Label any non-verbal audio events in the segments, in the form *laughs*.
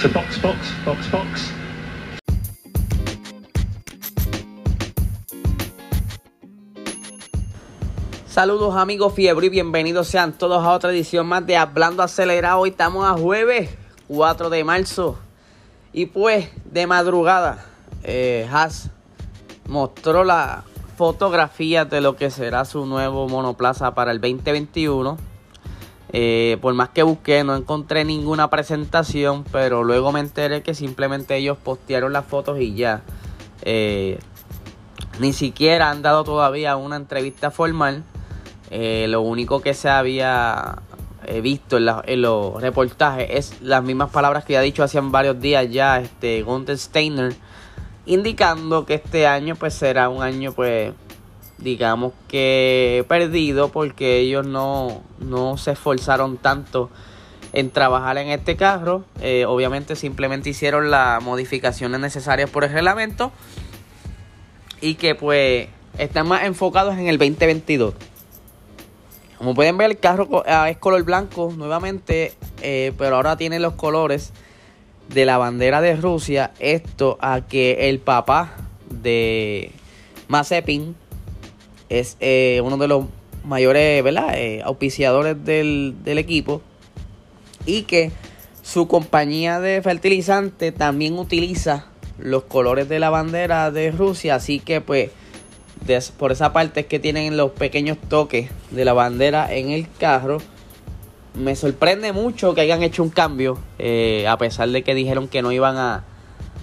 So box, box, box, box. Saludos amigos fiebre y bienvenidos sean todos a otra edición más de Hablando Acelerado. Hoy estamos a jueves 4 de marzo. Y pues de madrugada, eh, Haas mostró la fotografía de lo que será su nuevo monoplaza para el 2021. Eh, por más que busqué, no encontré ninguna presentación, pero luego me enteré que simplemente ellos postearon las fotos y ya. Eh, ni siquiera han dado todavía una entrevista formal. Eh, lo único que se había visto en, los reportajes es las mismas palabras que ya dicho hace varios días ya este Gunther Steiner, indicando que este año pues será un año pues digamos que perdido porque ellos no, no se esforzaron tanto en trabajar en este carro. Eh, obviamente simplemente hicieron las modificaciones necesarias por el reglamento y que pues están más enfocados en el 2022. Como pueden ver el carro ah, es color blanco nuevamente, eh, pero ahora tiene los colores de la bandera de Rusia. Esto a que el papá de Mazepin es eh, uno de los mayores ¿verdad? Eh, auspiciadores del, equipo y que su compañía de fertilizante también utiliza los colores de la bandera de Rusia, así que pues por esa parte es que tienen los pequeños toques de la bandera en el carro. Me sorprende mucho que hayan hecho un cambio, eh, a pesar de que dijeron que no iban a,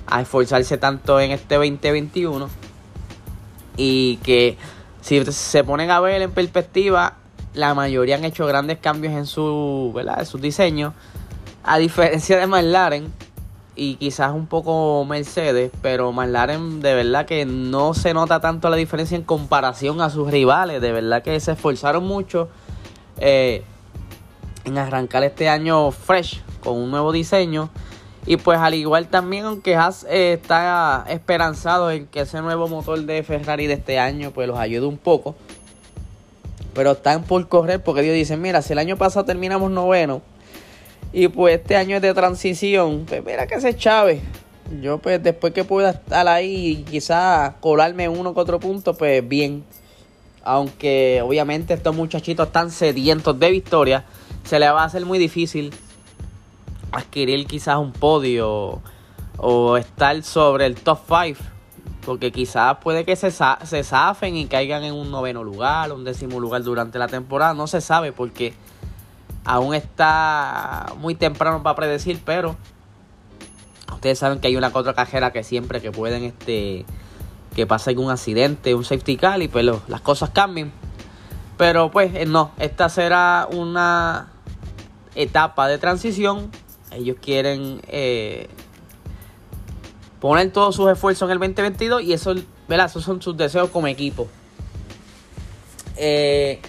a esforzarse tanto en este 2021 y que si se ponen a ver en perspectiva, la mayoría han hecho grandes cambios en su, ¿verdad? En sus diseños. A diferencia de McLaren y quizás un poco Mercedes, pero McLaren de verdad que no se nota tanto la diferencia en comparación a sus rivales. De verdad que se esforzaron mucho eh, en arrancar este año fresh con un nuevo diseño. Y pues al igual también, aunque Haas eh, está esperanzado en que ese nuevo motor de Ferrari de este año pues los ayude un poco. Pero están por correr porque Dios dice, mira, si el año pasado terminamos noveno y pues este año es de transición, pues mira que se chave. Yo pues después que pueda estar ahí y quizás colarme uno que otro punto, pues bien. Aunque obviamente estos muchachitos están sedientos de victoria, se les va a hacer muy difícil adquirir quizás un podio o estar sobre el top 5. Porque quizás puede que se, se zafen y caigan en un noveno lugar, un décimo lugar durante la temporada. No se sabe porque aún está muy temprano para predecir, pero ustedes saben que hay una otra cajera que siempre que pueden este que pase algún accidente, un safety car y pues las cosas cambian. Pero pues eh, no, esta será una etapa de transición ellos quieren eh, poner todos sus esfuerzos en el 2022 y eso, ¿verdad? esos son sus deseos como equipo. Eh,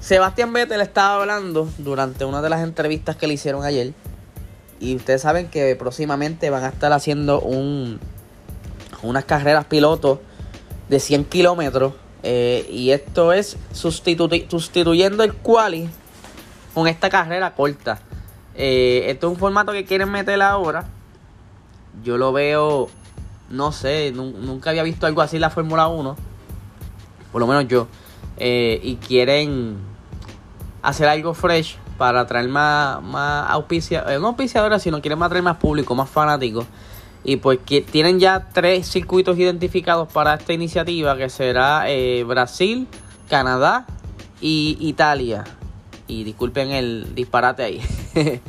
Sebastián Vettel estaba hablando durante una de las entrevistas que le hicieron ayer. Y ustedes saben que próximamente van a estar haciendo un, unas carreras pilotos de 100 kilómetros. Eh, y esto es sustituyendo el quali con esta carrera corta. Eh, esto es un formato que quieren meter ahora. Yo lo veo, no sé, nunca había visto algo así en la Fórmula 1. Por lo menos yo. Eh, y quieren hacer algo fresh para traer más, más auspicia, eh, no auspiciadores, sino quieren traer más público, más fanáticos. Y pues que tienen ya tres circuitos identificados para esta iniciativa, que será Brasil, Canadá y Italia. Y disculpen el disparate ahí. *laughs*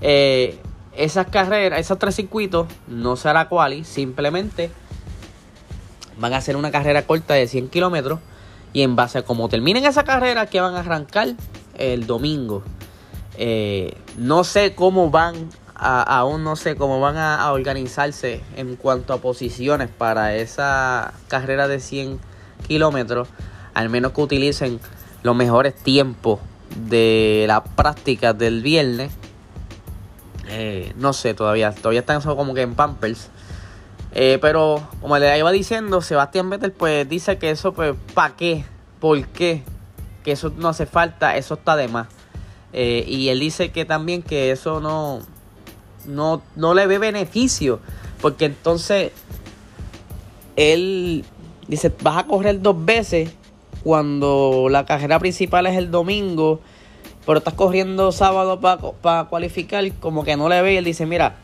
Eh, esas carreras, esos tres circuitos, no será quali, simplemente van a hacer una carrera corta de 100 kilómetros. Y en base a cómo terminen esa carrera, que van a arrancar el domingo. Eh, no sé cómo van, aún no sé cómo van a, organizarse en cuanto a posiciones para esa carrera de 100 kilómetros. Al menos que utilicen los mejores tiempos de la práctica del viernes. Eh, no sé todavía, todavía están como que en Pampers. Eh, pero como le iba diciendo, Sebastián Vettel pues dice que eso pues ¿para qué? ¿Por qué? Que eso no hace falta, eso está de más. Eh, y él dice que también que eso no, no, no le ve beneficio. Porque entonces él dice, vas a correr dos veces cuando la carrera principal es el domingo, pero estás corriendo sábado para cualificar, como que no le ve y él dice, mira,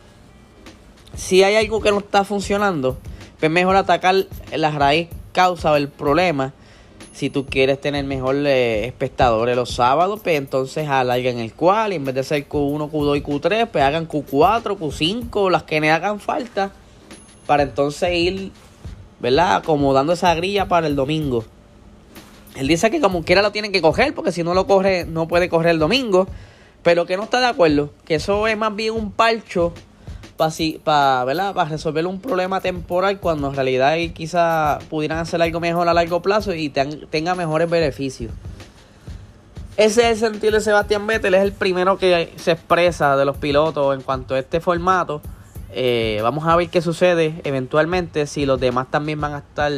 si hay algo que no está funcionando, pues mejor atacar la raíz causa del problema. Si tú quieres tener mejor eh, espectadores los sábados, pues entonces alarguen el cual. En vez de ser Q1, Q2 y Q3, pues hagan Q4, Q5, las que le hagan falta. Para entonces ir, ¿verdad? Acomodando esa grilla para el domingo. Él dice que como quiera lo tienen que coger, porque si no lo corre, no puede correr el domingo. Pero que no está de acuerdo. Que eso es más bien un parcho para resolver un problema temporal cuando en realidad quizá pudieran hacer algo mejor a largo plazo y tenga mejores beneficios. Ese es el sentido de Sebastián Vettel, es el primero que se expresa de los pilotos en cuanto a este formato. Eh, vamos a ver qué sucede eventualmente si los demás también van a estar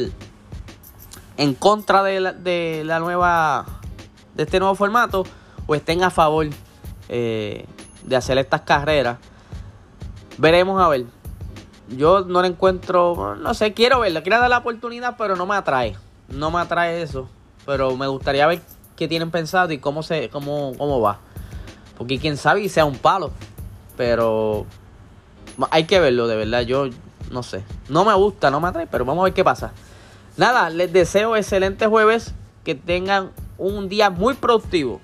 en contra de la, de la nueva de este nuevo formato o estén a favor eh, de hacer estas carreras. Veremos a ver. Yo no le encuentro, no sé, quiero verla, quiero dar la oportunidad, pero no me atrae. No me atrae eso. Pero me gustaría ver qué tienen pensado y cómo se cómo, cómo va. Porque quién sabe y sea un palo. Pero hay que verlo, de verdad. Yo no sé. No me gusta, no me atrae, pero vamos a ver qué pasa. Nada, les deseo excelente jueves. Que tengan un día muy productivo.